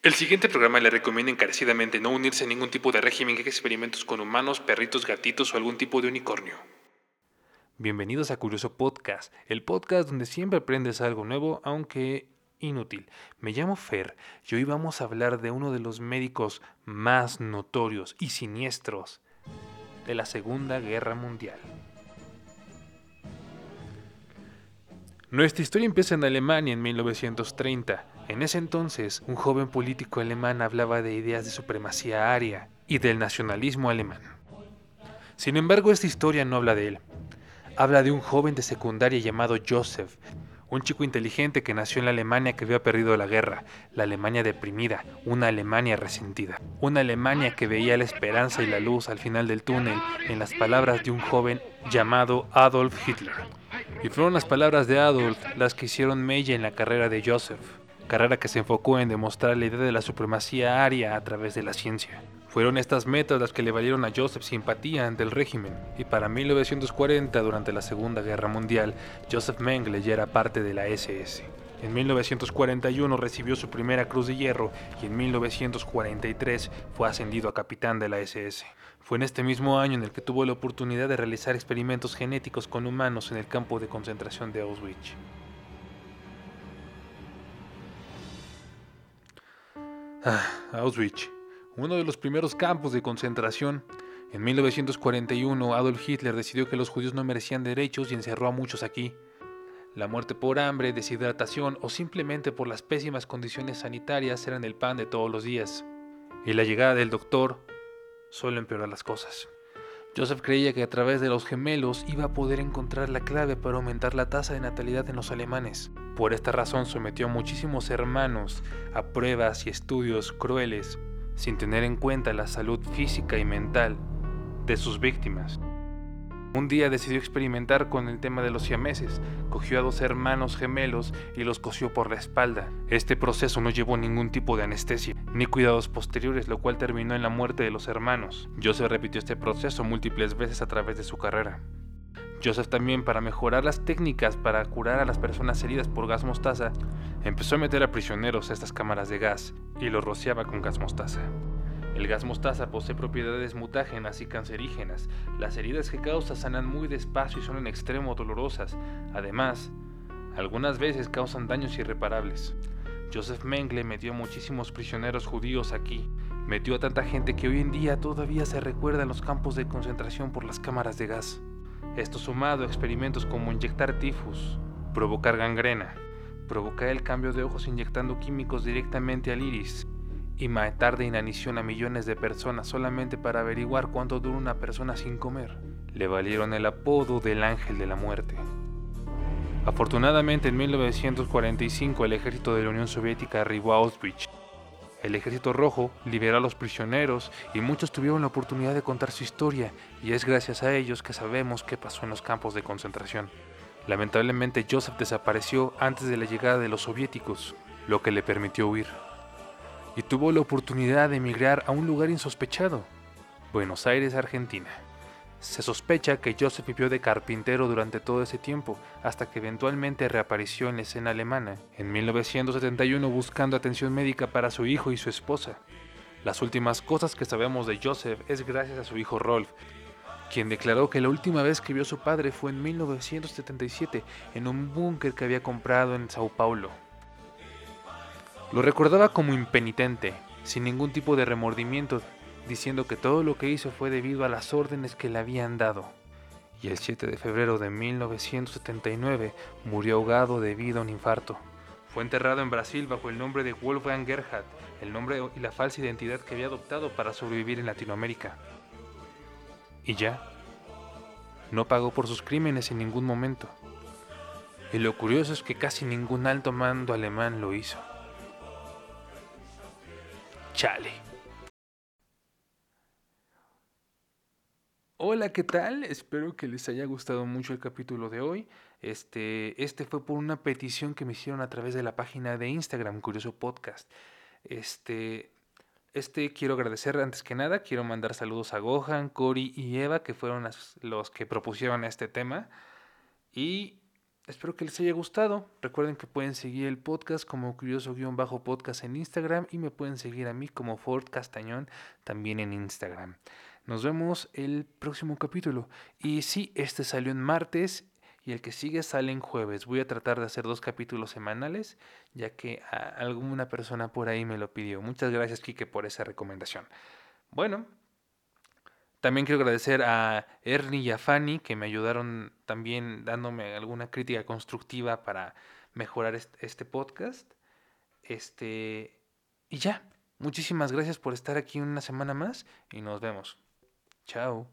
El siguiente programa le recomienda encarecidamente no unirse a ningún tipo de régimen que experimentos con humanos, perritos, gatitos o algún tipo de unicornio. Bienvenidos a Curioso Podcast, el podcast donde siempre aprendes algo nuevo, aunque inútil. Me llamo Fer y hoy vamos a hablar de uno de los médicos más notorios y siniestros de la Segunda Guerra Mundial. Nuestra historia empieza en Alemania en 1930. En ese entonces, un joven político alemán hablaba de ideas de supremacía aria y del nacionalismo alemán. Sin embargo, esta historia no habla de él. Habla de un joven de secundaria llamado Joseph, un chico inteligente que nació en la Alemania que había perdido la guerra, la Alemania deprimida, una Alemania resentida, una Alemania que veía la esperanza y la luz al final del túnel en las palabras de un joven llamado Adolf Hitler. Y fueron las palabras de Adolf las que hicieron mella en la carrera de Joseph, carrera que se enfocó en demostrar la idea de la supremacía aria a través de la ciencia. Fueron estas metas las que le valieron a Joseph simpatía ante el régimen, y para 1940, durante la Segunda Guerra Mundial, Joseph Mengele ya era parte de la SS. En 1941 recibió su primera Cruz de Hierro y en 1943 fue ascendido a capitán de la SS. Fue en este mismo año en el que tuvo la oportunidad de realizar experimentos genéticos con humanos en el campo de concentración de Auschwitz. Ah, Auschwitz, uno de los primeros campos de concentración. En 1941 Adolf Hitler decidió que los judíos no merecían derechos y encerró a muchos aquí. La muerte por hambre, deshidratación o simplemente por las pésimas condiciones sanitarias eran el pan de todos los días. Y la llegada del doctor solo empeorar las cosas. Joseph creía que a través de los gemelos iba a poder encontrar la clave para aumentar la tasa de natalidad en los alemanes. Por esta razón sometió a muchísimos hermanos a pruebas y estudios crueles, sin tener en cuenta la salud física y mental de sus víctimas. Un día decidió experimentar con el tema de los siameses. Cogió a dos hermanos gemelos y los cosió por la espalda. Este proceso no llevó ningún tipo de anestesia ni cuidados posteriores, lo cual terminó en la muerte de los hermanos. Joseph repitió este proceso múltiples veces a través de su carrera. Joseph también, para mejorar las técnicas para curar a las personas heridas por gas mostaza, empezó a meter a prisioneros a estas cámaras de gas y los rociaba con gas mostaza. El gas mostaza posee propiedades mutágenas y cancerígenas. Las heridas que causa sanan muy despacio y son en extremo dolorosas. Además, algunas veces causan daños irreparables. Joseph Mengele metió muchísimos prisioneros judíos aquí. Metió a tanta gente que hoy en día todavía se recuerda en los campos de concentración por las cámaras de gas. Esto sumado a experimentos como inyectar tifus, provocar gangrena, provocar el cambio de ojos inyectando químicos directamente al iris, y matar de inanición a millones de personas solamente para averiguar cuánto dura una persona sin comer, le valieron el apodo del ángel de la muerte. Afortunadamente en 1945 el ejército de la Unión Soviética arribó a Auschwitz. El ejército rojo liberó a los prisioneros y muchos tuvieron la oportunidad de contar su historia y es gracias a ellos que sabemos qué pasó en los campos de concentración. Lamentablemente Joseph desapareció antes de la llegada de los soviéticos, lo que le permitió huir y tuvo la oportunidad de emigrar a un lugar insospechado, Buenos Aires, Argentina. Se sospecha que Joseph vivió de carpintero durante todo ese tiempo, hasta que eventualmente reapareció en la escena alemana, en 1971 buscando atención médica para su hijo y su esposa. Las últimas cosas que sabemos de Joseph es gracias a su hijo Rolf, quien declaró que la última vez que vio a su padre fue en 1977 en un búnker que había comprado en Sao Paulo. Lo recordaba como impenitente, sin ningún tipo de remordimiento, diciendo que todo lo que hizo fue debido a las órdenes que le habían dado. Y el 7 de febrero de 1979 murió ahogado debido a un infarto. Fue enterrado en Brasil bajo el nombre de Wolfgang Gerhardt, el nombre y la falsa identidad que había adoptado para sobrevivir en Latinoamérica. Y ya, no pagó por sus crímenes en ningún momento. Y lo curioso es que casi ningún alto mando alemán lo hizo. Chale. Hola, ¿qué tal? Espero que les haya gustado mucho el capítulo de hoy. Este, este fue por una petición que me hicieron a través de la página de Instagram, Curioso Podcast. Este, este quiero agradecer antes que nada, quiero mandar saludos a Gohan, Cory y Eva, que fueron los que propusieron este tema. Y espero que les haya gustado. Recuerden que pueden seguir el podcast como curioso-podcast en Instagram y me pueden seguir a mí como Ford Castañón también en Instagram. Nos vemos el próximo capítulo. Y sí, este salió en martes y el que sigue sale en jueves. Voy a tratar de hacer dos capítulos semanales, ya que alguna persona por ahí me lo pidió. Muchas gracias, Kike, por esa recomendación. Bueno, también quiero agradecer a Ernie y a Fanny que me ayudaron también dándome alguna crítica constructiva para mejorar este podcast. Este y ya, muchísimas gracias por estar aquí una semana más y nos vemos. Ciao.